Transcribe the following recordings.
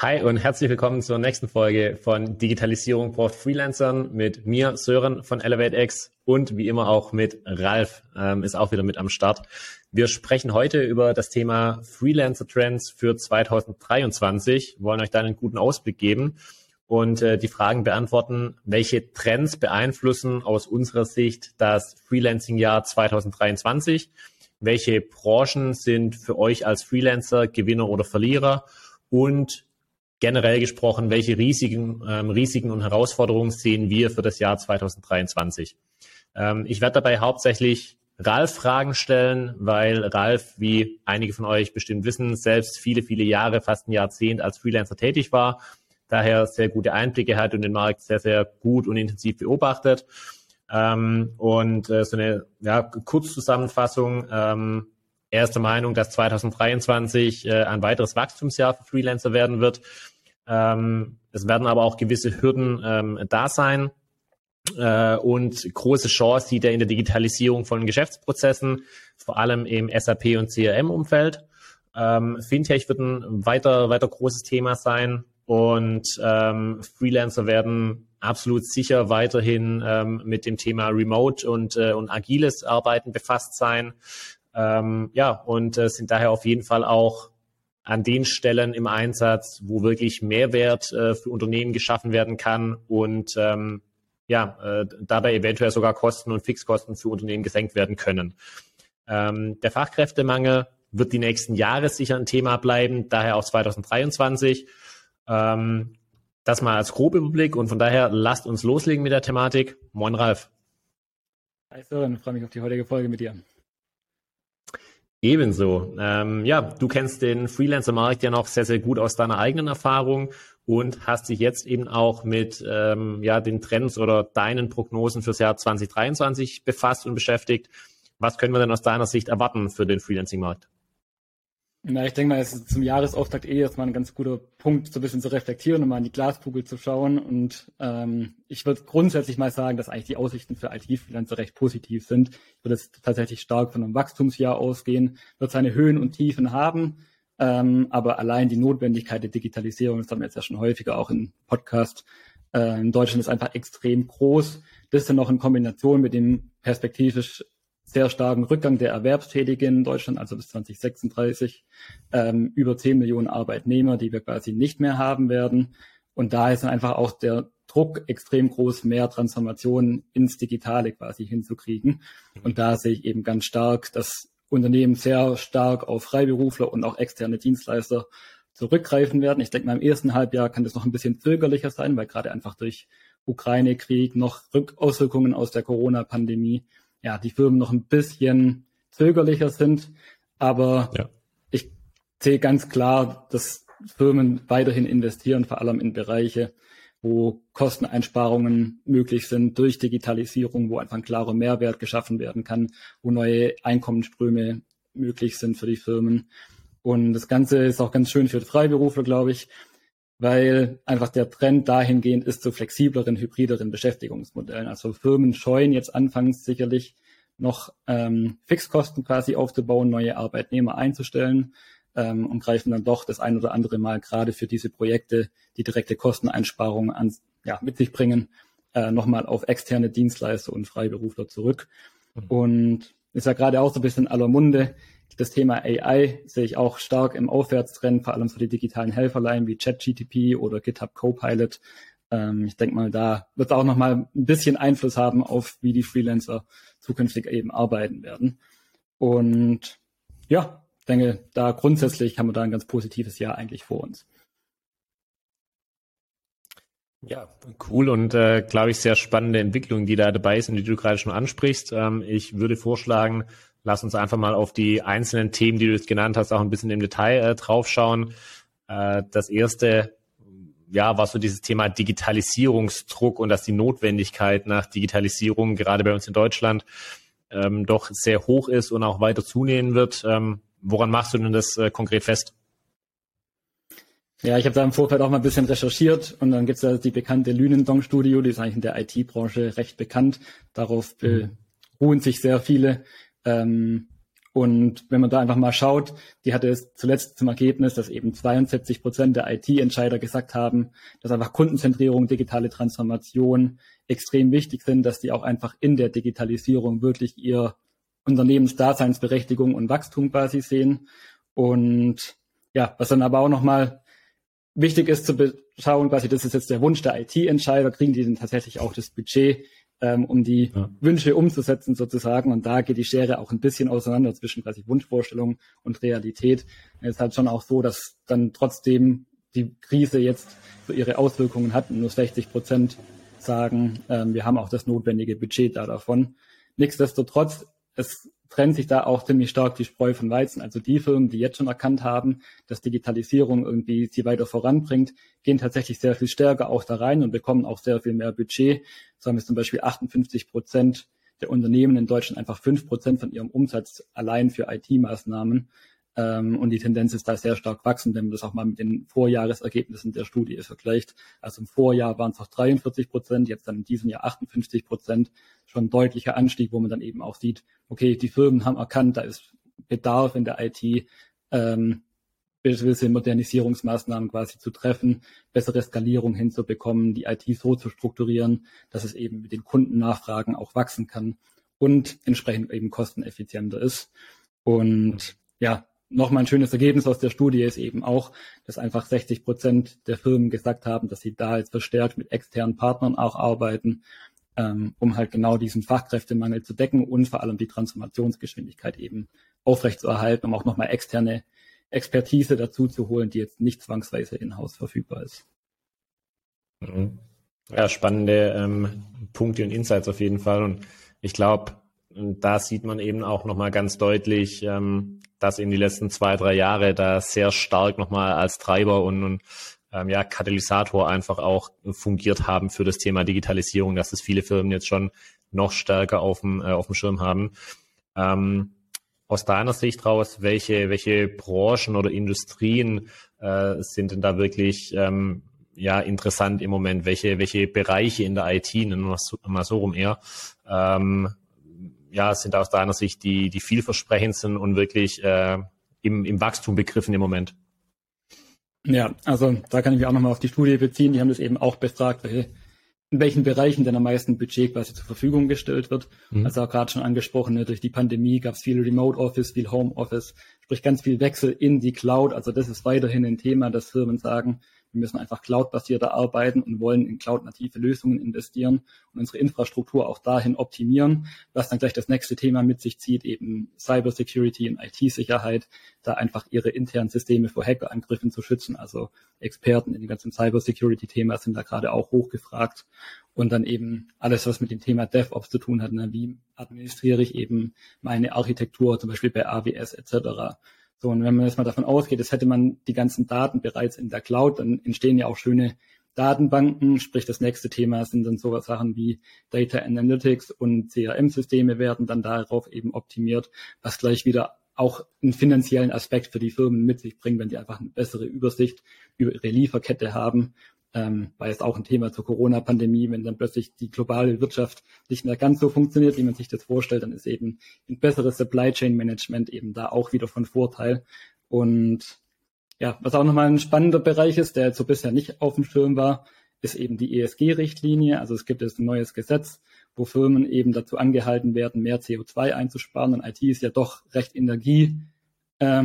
Hi und herzlich willkommen zur nächsten Folge von Digitalisierung braucht Freelancern mit mir, Sören von ElevateX und wie immer auch mit Ralf, ähm, ist auch wieder mit am Start. Wir sprechen heute über das Thema Freelancer Trends für 2023, wollen euch da einen guten Ausblick geben und äh, die Fragen beantworten, welche Trends beeinflussen aus unserer Sicht das Freelancing-Jahr 2023, welche Branchen sind für euch als Freelancer Gewinner oder Verlierer und generell gesprochen, welche Risiken, ähm, Risiken und Herausforderungen sehen wir für das Jahr 2023? Ähm, ich werde dabei hauptsächlich Ralf Fragen stellen, weil Ralf, wie einige von euch bestimmt wissen, selbst viele, viele Jahre, fast ein Jahrzehnt als Freelancer tätig war, daher sehr gute Einblicke hat und den Markt sehr, sehr gut und intensiv beobachtet. Ähm, und äh, so eine ja, Kurzzusammenfassung. Ähm, er ist der Meinung, dass 2023 äh, ein weiteres Wachstumsjahr für Freelancer werden wird. Ähm, es werden aber auch gewisse Hürden ähm, da sein äh, und große Chance sieht er in der Digitalisierung von Geschäftsprozessen, vor allem im SAP und CRM-Umfeld. Ähm, Fintech wird ein weiter, weiter großes Thema sein und ähm, Freelancer werden absolut sicher weiterhin ähm, mit dem Thema Remote und, äh, und agiles Arbeiten befasst sein. Ähm, ja, und äh, sind daher auf jeden Fall auch an den Stellen im Einsatz, wo wirklich Mehrwert äh, für Unternehmen geschaffen werden kann und ähm, ja, äh, dabei eventuell sogar Kosten und Fixkosten für Unternehmen gesenkt werden können. Ähm, der Fachkräftemangel wird die nächsten Jahre sicher ein Thema bleiben, daher auch 2023. Ähm, das mal als Grobüberblick und von daher lasst uns loslegen mit der Thematik. Moin Ralf. Hi Sören, freue mich auf die heutige Folge mit dir. Ebenso. Ähm, ja, du kennst den Freelancer-Markt ja noch sehr, sehr gut aus deiner eigenen Erfahrung und hast dich jetzt eben auch mit ähm, ja, den Trends oder deinen Prognosen fürs Jahr 2023 befasst und beschäftigt. Was können wir denn aus deiner Sicht erwarten für den Freelancing-Markt? Na, ich denke mal, es ist zum Jahresauftakt eh erstmal ein ganz guter Punkt, so ein bisschen zu reflektieren und mal in die Glaskugel zu schauen. Und ähm, ich würde grundsätzlich mal sagen, dass eigentlich die Aussichten für IT-Freelancer recht positiv sind. Ich würde jetzt tatsächlich stark von einem Wachstumsjahr ausgehen, wird seine Höhen und Tiefen haben. Ähm, aber allein die Notwendigkeit der Digitalisierung, das haben wir jetzt ja schon häufiger auch im Podcast, äh, in Deutschland ist einfach extrem groß. Das dann noch in Kombination mit dem perspektivisch sehr starken Rückgang der Erwerbstätigen in Deutschland, also bis 2036, ähm, über 10 Millionen Arbeitnehmer, die wir quasi nicht mehr haben werden. Und da ist einfach auch der Druck extrem groß, mehr Transformationen ins Digitale quasi hinzukriegen. Und da sehe ich eben ganz stark, dass Unternehmen sehr stark auf Freiberufler und auch externe Dienstleister zurückgreifen werden. Ich denke mal, im ersten Halbjahr kann das noch ein bisschen zögerlicher sein, weil gerade einfach durch Ukraine-Krieg noch Rückauswirkungen aus der Corona-Pandemie ja, die Firmen noch ein bisschen zögerlicher sind. Aber ja. ich sehe ganz klar, dass Firmen weiterhin investieren, vor allem in Bereiche, wo Kosteneinsparungen möglich sind durch Digitalisierung, wo einfach ein klarer Mehrwert geschaffen werden kann, wo neue Einkommensströme möglich sind für die Firmen. Und das Ganze ist auch ganz schön für Freiberufler, glaube ich, weil einfach der Trend dahingehend ist zu flexibleren, hybrideren Beschäftigungsmodellen. Also Firmen scheuen jetzt anfangs sicherlich noch ähm, Fixkosten quasi aufzubauen, neue Arbeitnehmer einzustellen ähm, und greifen dann doch das ein oder andere Mal gerade für diese Projekte, die direkte Kosteneinsparungen an, ja, mit sich bringen, äh, nochmal auf externe Dienstleister und Freiberufler zurück. Mhm. Und ist ja gerade auch so ein bisschen aller Munde. Das Thema AI sehe ich auch stark im Aufwärtstrend, vor allem für die digitalen Helferlein wie ChatGTP oder GitHub Copilot. Ähm, ich denke mal, da wird es auch nochmal ein bisschen Einfluss haben auf, wie die Freelancer zukünftig eben arbeiten werden. Und ja, denke, da grundsätzlich haben wir da ein ganz positives Jahr eigentlich vor uns. Ja, cool und äh, glaube ich sehr spannende Entwicklungen, die da dabei sind, die du gerade schon ansprichst. Ähm, ich würde vorschlagen, lass uns einfach mal auf die einzelnen Themen, die du jetzt genannt hast, auch ein bisschen im Detail äh, draufschauen. Äh, das erste, ja, war so dieses Thema Digitalisierungsdruck und dass die Notwendigkeit nach Digitalisierung gerade bei uns in Deutschland ähm, doch sehr hoch ist und auch weiter zunehmen wird. Ähm, woran machst du denn das äh, konkret fest? Ja, ich habe da im Vorfeld auch mal ein bisschen recherchiert und dann gibt's ja die bekannte Lünendong Studio, die ist eigentlich in der IT-Branche recht bekannt. Darauf mhm. beruhen sich sehr viele. Ähm, Und wenn man da einfach mal schaut, die hatte es zuletzt zum Ergebnis, dass eben 72 Prozent der IT-Entscheider gesagt haben, dass einfach Kundenzentrierung, digitale Transformation extrem wichtig sind, dass die auch einfach in der Digitalisierung wirklich ihr Unternehmensdaseinsberechtigung und Wachstum quasi sehen. Und ja, was dann aber auch nochmal wichtig ist zu beschauen, quasi, das ist jetzt der Wunsch der IT-Entscheider, kriegen die denn tatsächlich auch das Budget, ähm, um die ja. Wünsche umzusetzen sozusagen. Und da geht die Schere auch ein bisschen auseinander zwischen quasi Wunschvorstellung und Realität. Es ist halt schon auch so, dass dann trotzdem die Krise jetzt so ihre Auswirkungen hat und nur 60 Prozent sagen, ähm, wir haben auch das notwendige Budget da davon. Nichtsdestotrotz, es trennt sich da auch ziemlich stark die Spreu von Weizen. Also die Firmen, die jetzt schon erkannt haben, dass Digitalisierung irgendwie sie weiter voranbringt, gehen tatsächlich sehr viel stärker auch da rein und bekommen auch sehr viel mehr Budget. So haben es zum Beispiel 58 Prozent der Unternehmen in Deutschland einfach fünf Prozent von ihrem Umsatz allein für IT-Maßnahmen. Ähm, und die Tendenz ist da sehr stark wachsend, wenn man das auch mal mit den Vorjahresergebnissen der Studie vergleicht. Also im Vorjahr waren es noch 43 Prozent, jetzt dann in diesem Jahr 58 Prozent. Schon ein deutlicher Anstieg, wo man dann eben auch sieht, okay, die Firmen haben erkannt, da ist Bedarf in der IT, ähm, gewisse Modernisierungsmaßnahmen quasi zu treffen, bessere Skalierung hinzubekommen, die IT so zu strukturieren, dass es eben mit den Kundennachfragen auch wachsen kann und entsprechend eben kosteneffizienter ist. Und ja, nochmal ein schönes Ergebnis aus der Studie ist eben auch, dass einfach 60 Prozent der Firmen gesagt haben, dass sie da jetzt verstärkt mit externen Partnern auch arbeiten, ähm, um halt genau diesen Fachkräftemangel zu decken und vor allem die Transformationsgeschwindigkeit eben aufrechtzuerhalten, um auch nochmal externe Expertise dazu zu holen, die jetzt nicht zwangsweise in-house verfügbar ist. Mhm. Ja, spannende ähm, Punkte und Insights auf jeden Fall. Und ich glaube, da sieht man eben auch nochmal ganz deutlich, ähm, dass in die letzten zwei, drei Jahre da sehr stark nochmal als Treiber und, und ähm, ja, Katalysator einfach auch fungiert haben für das Thema Digitalisierung, dass es viele Firmen jetzt schon noch stärker auf dem, äh, auf dem Schirm haben. Ähm, aus deiner Sicht raus, welche, welche Branchen oder Industrien äh, sind denn da wirklich ähm, ja, interessant im Moment? Welche, welche Bereiche in der IT, nennen wir es mal so rum eher, ähm, ja, sind aus deiner Sicht die, die vielversprechend sind und wirklich äh, im, im Wachstum begriffen im Moment? Ja, also da kann ich mich auch nochmal auf die Studie beziehen. Die haben das eben auch befragt, welche, in welchen Bereichen denn am meisten Budget quasi zur Verfügung gestellt wird. Mhm. Also auch gerade schon angesprochen, ne, durch die Pandemie gab es viel Remote Office, viel Home Office, sprich ganz viel Wechsel in die Cloud. Also das ist weiterhin ein Thema, dass Firmen sagen, wir müssen einfach cloud-basierter arbeiten und wollen in cloud-native Lösungen investieren und unsere Infrastruktur auch dahin optimieren, was dann gleich das nächste Thema mit sich zieht, eben Cybersecurity und IT-Sicherheit, da einfach ihre internen Systeme vor Hackerangriffen zu schützen. Also Experten in dem ganzen Cybersecurity-Thema sind da gerade auch hochgefragt. Und dann eben alles, was mit dem Thema DevOps zu tun hat. Ne? Wie administriere ich eben meine Architektur, zum Beispiel bei AWS etc. So, und wenn man jetzt mal davon ausgeht, es hätte man die ganzen Daten bereits in der Cloud, dann entstehen ja auch schöne Datenbanken, sprich das nächste Thema sind dann sowas Sachen wie Data Analytics und CRM-Systeme werden dann darauf eben optimiert, was gleich wieder auch einen finanziellen Aspekt für die Firmen mit sich bringt, wenn die einfach eine bessere Übersicht über ihre Lieferkette haben ähm, war jetzt auch ein Thema zur Corona-Pandemie, wenn dann plötzlich die globale Wirtschaft nicht mehr ganz so funktioniert, wie man sich das vorstellt, dann ist eben ein besseres Supply Chain Management eben da auch wieder von Vorteil. Und ja, was auch nochmal ein spannender Bereich ist, der jetzt so bisher nicht auf dem Schirm war, ist eben die ESG-Richtlinie. Also es gibt jetzt ein neues Gesetz, wo Firmen eben dazu angehalten werden, mehr CO2 einzusparen. Und IT ist ja doch recht Energie, äh,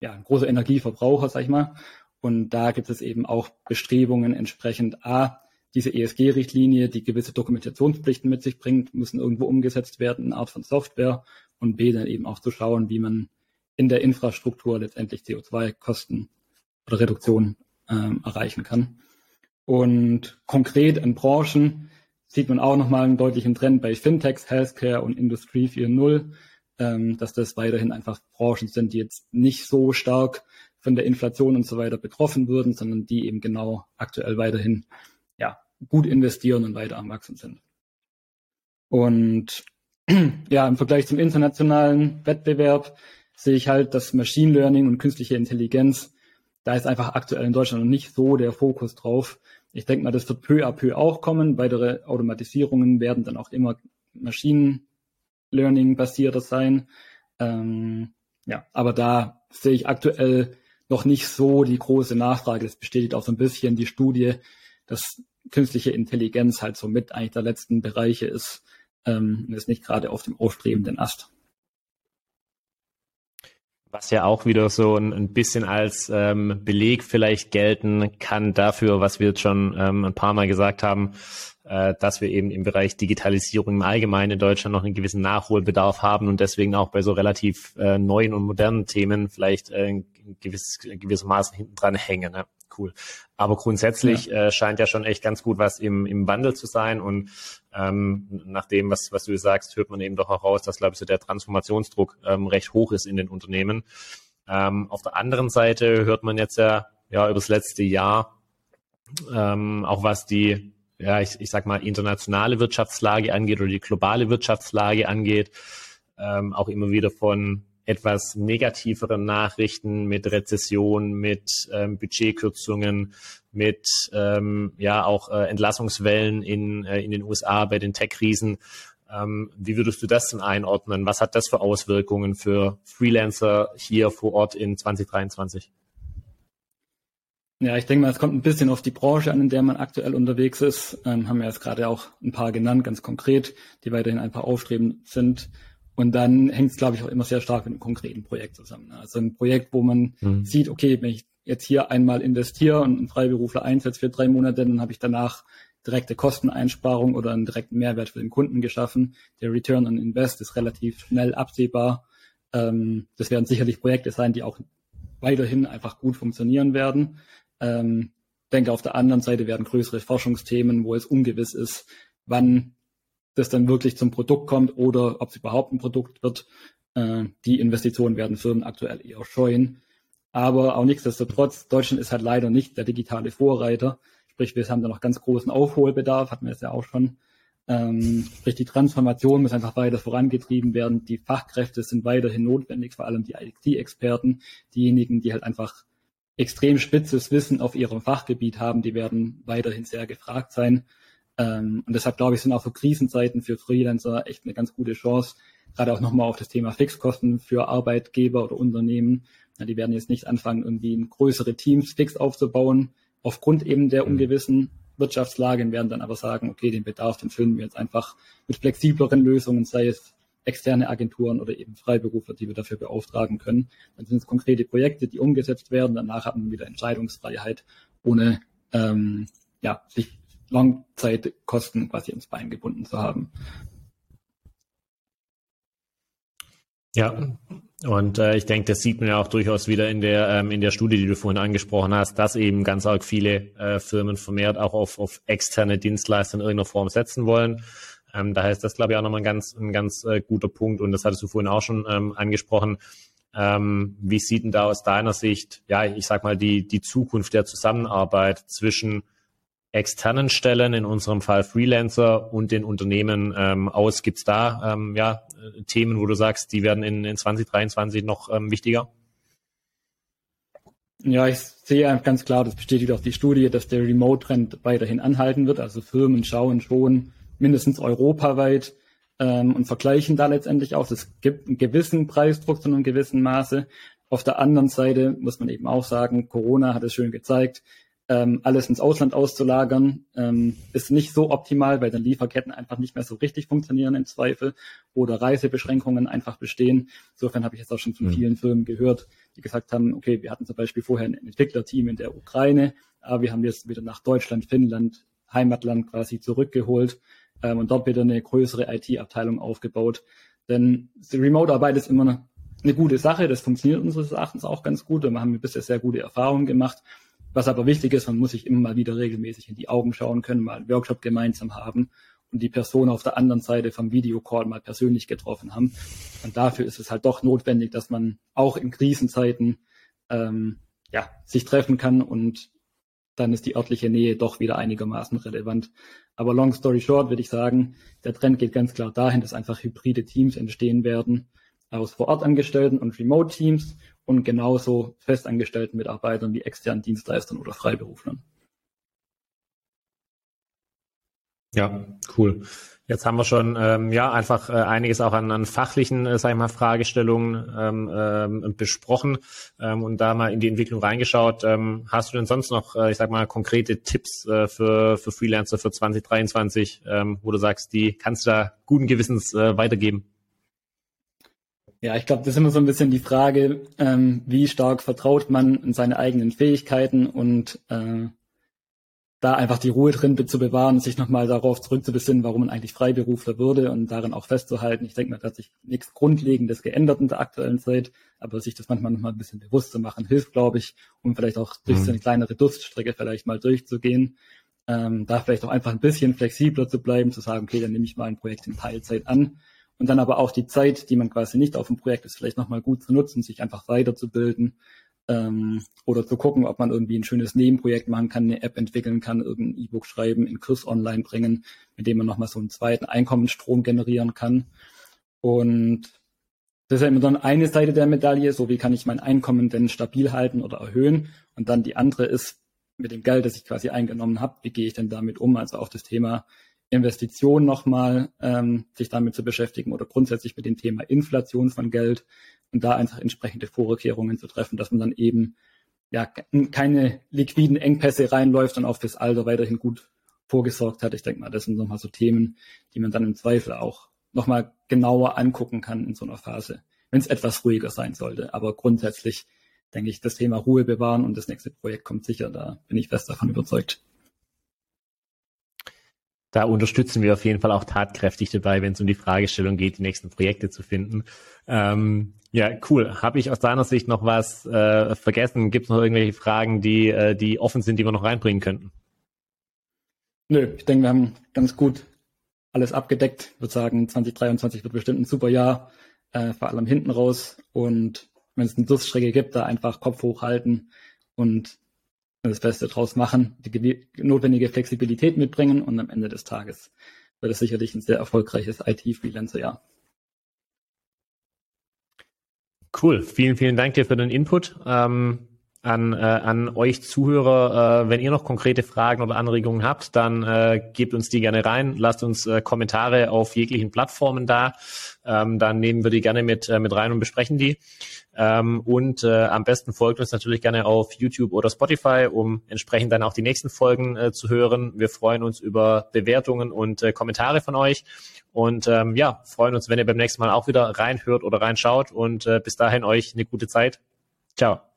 ja, ein großer Energieverbraucher, sag ich mal. Und da gibt es eben auch Bestrebungen entsprechend A, diese ESG-Richtlinie, die gewisse Dokumentationspflichten mit sich bringt, müssen irgendwo umgesetzt werden, in Art von Software und B, dann eben auch zu schauen, wie man in der Infrastruktur letztendlich CO2-Kosten oder Reduktion ähm, erreichen kann. Und konkret in Branchen sieht man auch nochmal einen deutlichen Trend bei Fintechs, Healthcare und Industrie 4.0, ähm, dass das weiterhin einfach Branchen sind, die jetzt nicht so stark von der Inflation und so weiter betroffen würden, sondern die eben genau aktuell weiterhin ja, gut investieren und weiter am Wachsen sind. Und ja, im Vergleich zum internationalen Wettbewerb sehe ich halt, dass Machine Learning und künstliche Intelligenz, da ist einfach aktuell in Deutschland noch nicht so der Fokus drauf. Ich denke mal, das wird peu à peu auch kommen. Weitere Automatisierungen werden dann auch immer Machine Learning basierter sein. Ähm, ja, aber da sehe ich aktuell noch nicht so die große Nachfrage. Das bestätigt auch so ein bisschen die Studie, dass künstliche Intelligenz halt so mit eigentlich der letzten Bereiche ist ähm, und ist nicht gerade auf dem aufstrebenden Ast. Was ja auch wieder so ein, ein bisschen als ähm, Beleg vielleicht gelten kann dafür, was wir jetzt schon ähm, ein paar Mal gesagt haben, äh, dass wir eben im Bereich Digitalisierung im Allgemeinen in Deutschland noch einen gewissen Nachholbedarf haben und deswegen auch bei so relativ äh, neuen und modernen Themen vielleicht äh, ein gewiss, gewissermaßen hinten dran hängen. Ne? Cool. Aber grundsätzlich ja. Äh, scheint ja schon echt ganz gut was im, im Wandel zu sein und ähm, nach dem, was, was du sagst, hört man eben doch auch raus, dass, glaube ich, so der Transformationsdruck ähm, recht hoch ist in den Unternehmen. Ähm, auf der anderen Seite hört man jetzt ja, ja über das letzte Jahr, ähm, auch was die ja, ich, ich sag mal, internationale Wirtschaftslage angeht oder die globale Wirtschaftslage angeht, ähm, auch immer wieder von etwas negativeren Nachrichten mit Rezession, mit ähm, Budgetkürzungen, mit ähm, ja auch äh, Entlassungswellen in, äh, in den USA bei den Tech-Krisen. Ähm, wie würdest du das denn einordnen? Was hat das für Auswirkungen für Freelancer hier vor Ort in 2023? Ja, ich denke mal, es kommt ein bisschen auf die Branche an, in der man aktuell unterwegs ist. Ähm, haben wir jetzt gerade auch ein paar genannt, ganz konkret, die weiterhin ein paar aufstrebend sind. Und dann hängt es, glaube ich, auch immer sehr stark mit einem konkreten Projekt zusammen. Also ein Projekt, wo man mhm. sieht, okay, wenn ich jetzt hier einmal investiere und einen Freiberufler einsetze für drei Monate, dann habe ich danach direkte Kosteneinsparung oder einen direkten Mehrwert für den Kunden geschaffen. Der Return on Invest ist relativ schnell absehbar. Ähm, das werden sicherlich Projekte sein, die auch weiterhin einfach gut funktionieren werden. Ähm, denke, auf der anderen Seite werden größere Forschungsthemen, wo es ungewiss ist, wann das dann wirklich zum Produkt kommt oder ob es überhaupt ein Produkt wird. Äh, die Investitionen werden Firmen aktuell eher scheuen. Aber auch nichtsdestotrotz, Deutschland ist halt leider nicht der digitale Vorreiter. Sprich, wir haben da noch ganz großen Aufholbedarf, hatten wir es ja auch schon. Ähm, sprich, die Transformation muss einfach weiter vorangetrieben werden. Die Fachkräfte sind weiterhin notwendig, vor allem die IT-Experten, diejenigen, die halt einfach extrem spitzes Wissen auf ihrem Fachgebiet haben, die werden weiterhin sehr gefragt sein. Ähm, und deshalb glaube ich, sind auch so Krisenzeiten für Freelancer echt eine ganz gute Chance, gerade auch nochmal auf das Thema Fixkosten für Arbeitgeber oder Unternehmen. Ja, die werden jetzt nicht anfangen, irgendwie größere Teams fix aufzubauen, aufgrund eben der mhm. ungewissen Wirtschaftslage, und werden dann aber sagen, okay, den Bedarf, den füllen wir jetzt einfach mit flexibleren Lösungen, sei es externe Agenturen oder eben Freiberufler, die wir dafür beauftragen können. Dann sind es konkrete Projekte, die umgesetzt werden. Danach hat man wieder Entscheidungsfreiheit, ohne ähm, ja, sich Langzeitkosten quasi ins Bein gebunden zu haben. Ja, und äh, ich denke, das sieht man ja auch durchaus wieder in der ähm, in der Studie, die du vorhin angesprochen hast, dass eben ganz arg viele äh, Firmen vermehrt auch auf, auf externe Dienstleister in irgendeiner Form setzen wollen. Ähm, daher ist das, glaube ich, auch nochmal ein ganz, ein ganz äh, guter Punkt. Und das hattest du vorhin auch schon ähm, angesprochen. Ähm, wie sieht denn da aus deiner Sicht, ja, ich sag mal, die, die Zukunft der Zusammenarbeit zwischen externen Stellen, in unserem Fall Freelancer und den Unternehmen ähm, aus? Gibt es da ähm, ja, Themen, wo du sagst, die werden in, in 2023 noch ähm, wichtiger? Ja, ich sehe ganz klar, das bestätigt auch die Studie, dass der Remote-Trend weiterhin anhalten wird. Also Firmen schauen schon, mindestens europaweit ähm, und vergleichen da letztendlich auch. Es gibt einen gewissen Preisdruck zu einem gewissen Maße. Auf der anderen Seite muss man eben auch sagen, Corona hat es schön gezeigt, ähm, alles ins Ausland auszulagern, ähm, ist nicht so optimal, weil dann Lieferketten einfach nicht mehr so richtig funktionieren im Zweifel oder Reisebeschränkungen einfach bestehen. Insofern habe ich jetzt auch schon von mhm. vielen Firmen gehört, die gesagt haben, okay, wir hatten zum Beispiel vorher ein Entwicklerteam in der Ukraine, aber wir haben jetzt wieder nach Deutschland, Finnland, Heimatland quasi zurückgeholt ähm, und dort wieder eine größere IT-Abteilung aufgebaut. Denn die Remote-Arbeit ist immer eine, eine gute Sache, das funktioniert unseres Erachtens auch ganz gut und wir haben bisher sehr gute Erfahrungen gemacht. Was aber wichtig ist, man muss sich immer mal wieder regelmäßig in die Augen schauen können, mal einen Workshop gemeinsam haben und die Person auf der anderen Seite vom Videocall mal persönlich getroffen haben. Und dafür ist es halt doch notwendig, dass man auch in Krisenzeiten ähm, ja, sich treffen kann und dann ist die örtliche Nähe doch wieder einigermaßen relevant. Aber long story short würde ich sagen, der Trend geht ganz klar dahin, dass einfach hybride Teams entstehen werden aus Vorortangestellten und Remote-Teams und genauso festangestellten Mitarbeitern wie externen Dienstleistern oder Freiberuflern. Ja, cool. Jetzt haben wir schon ähm, ja einfach äh, einiges auch an, an fachlichen, äh, sag ich mal, Fragestellungen ähm, ähm, besprochen ähm, und da mal in die Entwicklung reingeschaut. Ähm, hast du denn sonst noch, äh, ich sag mal, konkrete Tipps äh, für, für Freelancer für 2023, ähm, wo du sagst, die kannst du da guten Gewissens äh, weitergeben? Ja, ich glaube, das ist immer so ein bisschen die Frage, ähm, wie stark vertraut man in seine eigenen Fähigkeiten und äh, da einfach die Ruhe drin zu bewahren und sich nochmal darauf zurückzubesinnen, warum man eigentlich Freiberufler würde und darin auch festzuhalten. Ich denke mal, da hat sich nichts Grundlegendes geändert in der aktuellen Zeit, aber sich das manchmal nochmal ein bisschen bewusst zu machen, hilft, glaube ich, um vielleicht auch durch mhm. so eine kleinere Durststrecke vielleicht mal durchzugehen. Ähm, da vielleicht auch einfach ein bisschen flexibler zu bleiben, zu sagen, okay, dann nehme ich mal ein Projekt in Teilzeit an und dann aber auch die Zeit, die man quasi nicht auf dem Projekt ist, vielleicht nochmal gut zu nutzen, sich einfach weiterzubilden, ähm, oder zu gucken, ob man irgendwie ein schönes Nebenprojekt machen kann, eine App entwickeln kann, irgendein E-Book schreiben, in Kurs online bringen, mit dem man nochmal so einen zweiten Einkommensstrom generieren kann. Und das ist ja immer dann eine Seite der Medaille, so wie kann ich mein Einkommen denn stabil halten oder erhöhen. Und dann die andere ist mit dem Geld, das ich quasi eingenommen habe, wie gehe ich denn damit um? Also auch das Thema Investition nochmal ähm, sich damit zu beschäftigen oder grundsätzlich mit dem Thema Inflation von Geld und da einfach entsprechende Vorkehrungen zu treffen, dass man dann eben ja keine liquiden Engpässe reinläuft und auch fürs Alter weiterhin gut vorgesorgt hat. Ich denke mal, das sind nochmal so Themen, die man dann im Zweifel auch nochmal genauer angucken kann in so einer Phase, wenn es etwas ruhiger sein sollte. Aber grundsätzlich denke ich, das Thema Ruhe bewahren und das nächste Projekt kommt sicher, da bin ich fest davon überzeugt da unterstützen wir auf jeden Fall auch tatkräftig dabei, wenn es um die Fragestellung geht, die nächsten Projekte zu finden. Ähm, ja, cool. Habe ich aus deiner Sicht noch was äh, vergessen? Gibt es noch irgendwelche Fragen, die, äh, die offen sind, die wir noch reinbringen könnten? Nö, ich denke, wir haben ganz gut alles abgedeckt. Ich würde sagen, 2023 wird bestimmt ein super Jahr, äh, vor allem hinten raus. Und wenn es eine Durststrecke gibt, da einfach Kopf hochhalten und das Beste draus machen, die notwendige Flexibilität mitbringen und am Ende des Tages wird es sicherlich ein sehr erfolgreiches IT-Freelancer-Jahr. Cool, vielen, vielen Dank dir für den Input. Ähm, an, äh, an euch Zuhörer, äh, wenn ihr noch konkrete Fragen oder Anregungen habt, dann äh, gebt uns die gerne rein, lasst uns äh, Kommentare auf jeglichen Plattformen da, ähm, dann nehmen wir die gerne mit, äh, mit rein und besprechen die. Ähm, und äh, am besten folgt uns natürlich gerne auf YouTube oder Spotify, um entsprechend dann auch die nächsten Folgen äh, zu hören. Wir freuen uns über Bewertungen und äh, Kommentare von euch. Und ähm, ja, freuen uns, wenn ihr beim nächsten Mal auch wieder reinhört oder reinschaut. Und äh, bis dahin euch eine gute Zeit. Ciao.